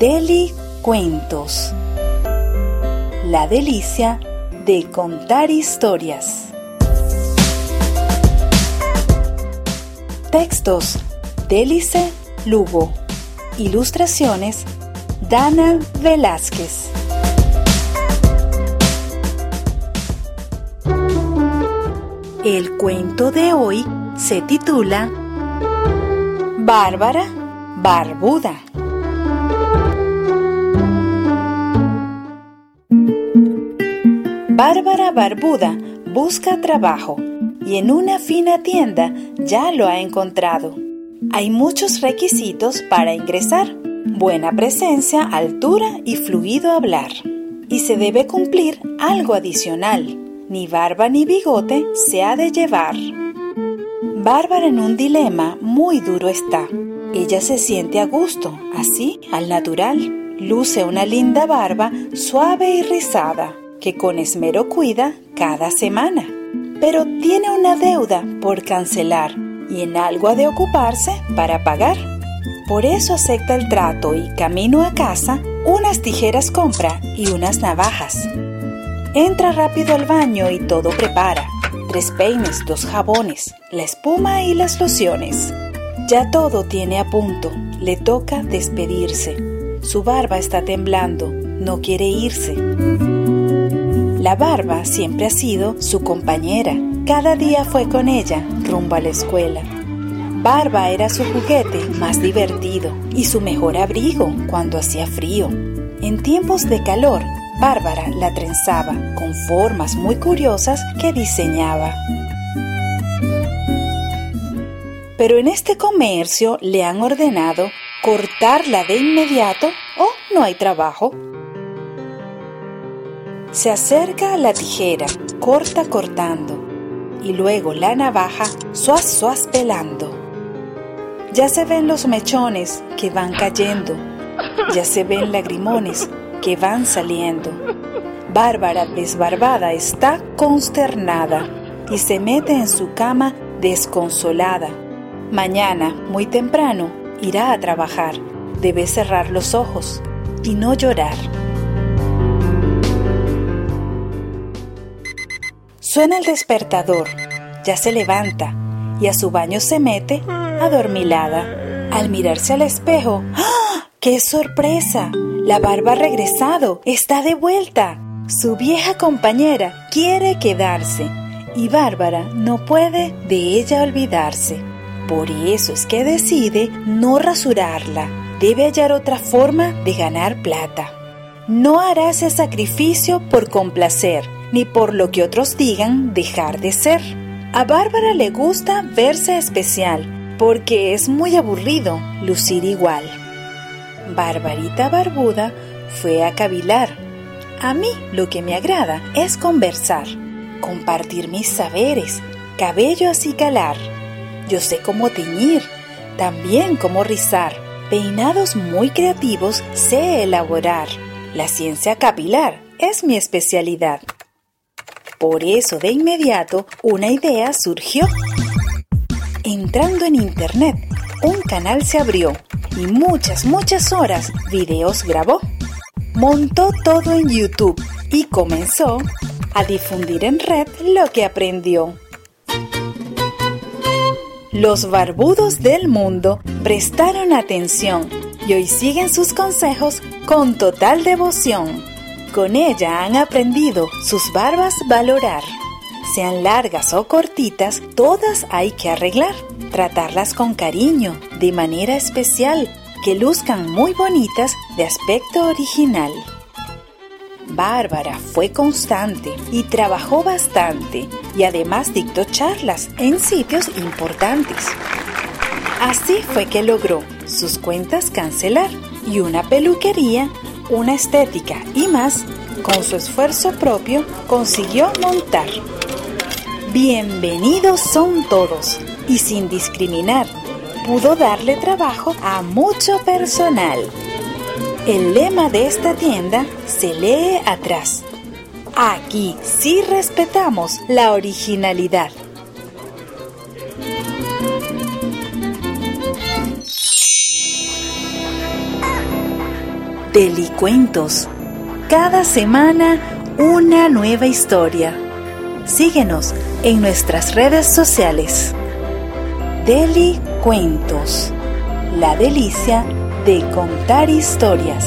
Deli Cuentos. La delicia de contar historias. Textos: Delice Lugo. Ilustraciones: Dana Velázquez. El cuento de hoy se titula Bárbara Barbuda. Bárbara Barbuda busca trabajo y en una fina tienda ya lo ha encontrado. Hay muchos requisitos para ingresar. Buena presencia, altura y fluido hablar. Y se debe cumplir algo adicional. Ni barba ni bigote se ha de llevar. Bárbara en un dilema muy duro está. Ella se siente a gusto, así, al natural. Luce una linda barba suave y rizada que con esmero cuida cada semana. Pero tiene una deuda por cancelar y en algo ha de ocuparse para pagar. Por eso acepta el trato y camino a casa, unas tijeras compra y unas navajas. Entra rápido al baño y todo prepara. Tres peines, dos jabones, la espuma y las lociones. Ya todo tiene a punto. Le toca despedirse. Su barba está temblando. No quiere irse. La barba siempre ha sido su compañera. Cada día fue con ella rumbo a la escuela. Barba era su juguete más divertido y su mejor abrigo cuando hacía frío. En tiempos de calor, Bárbara la trenzaba con formas muy curiosas que diseñaba. Pero en este comercio le han ordenado cortarla de inmediato o no hay trabajo. Se acerca a la tijera, corta cortando, y luego la navaja, suaz suaz pelando. Ya se ven los mechones que van cayendo, ya se ven lagrimones que van saliendo. Bárbara desbarbada está consternada y se mete en su cama desconsolada. Mañana, muy temprano, irá a trabajar. Debe cerrar los ojos y no llorar. Suena el despertador, ya se levanta y a su baño se mete adormilada. Al mirarse al espejo, ¡ah! ¡Qué sorpresa! La barba ha regresado, está de vuelta. Su vieja compañera quiere quedarse y Bárbara no puede de ella olvidarse. Por eso es que decide no rasurarla. Debe hallar otra forma de ganar plata. No hará ese sacrificio por complacer ni por lo que otros digan dejar de ser. A Bárbara le gusta verse especial, porque es muy aburrido lucir igual. Barbarita Barbuda fue a cavilar. A mí lo que me agrada es conversar, compartir mis saberes, cabello así calar. Yo sé cómo teñir, también cómo rizar, peinados muy creativos sé elaborar. La ciencia capilar es mi especialidad. Por eso de inmediato una idea surgió. Entrando en internet, un canal se abrió y muchas, muchas horas videos grabó. Montó todo en YouTube y comenzó a difundir en red lo que aprendió. Los barbudos del mundo prestaron atención y hoy siguen sus consejos con total devoción. Con ella han aprendido sus barbas valorar. Sean largas o cortitas, todas hay que arreglar. Tratarlas con cariño, de manera especial, que luzcan muy bonitas de aspecto original. Bárbara fue constante y trabajó bastante y además dictó charlas en sitios importantes. Así fue que logró sus cuentas cancelar y una peluquería una estética y más, con su esfuerzo propio consiguió montar. Bienvenidos son todos y sin discriminar, pudo darle trabajo a mucho personal. El lema de esta tienda se lee atrás. Aquí sí respetamos la originalidad. Delicuentos. Cada semana una nueva historia. Síguenos en nuestras redes sociales. Delicuentos. La delicia de contar historias.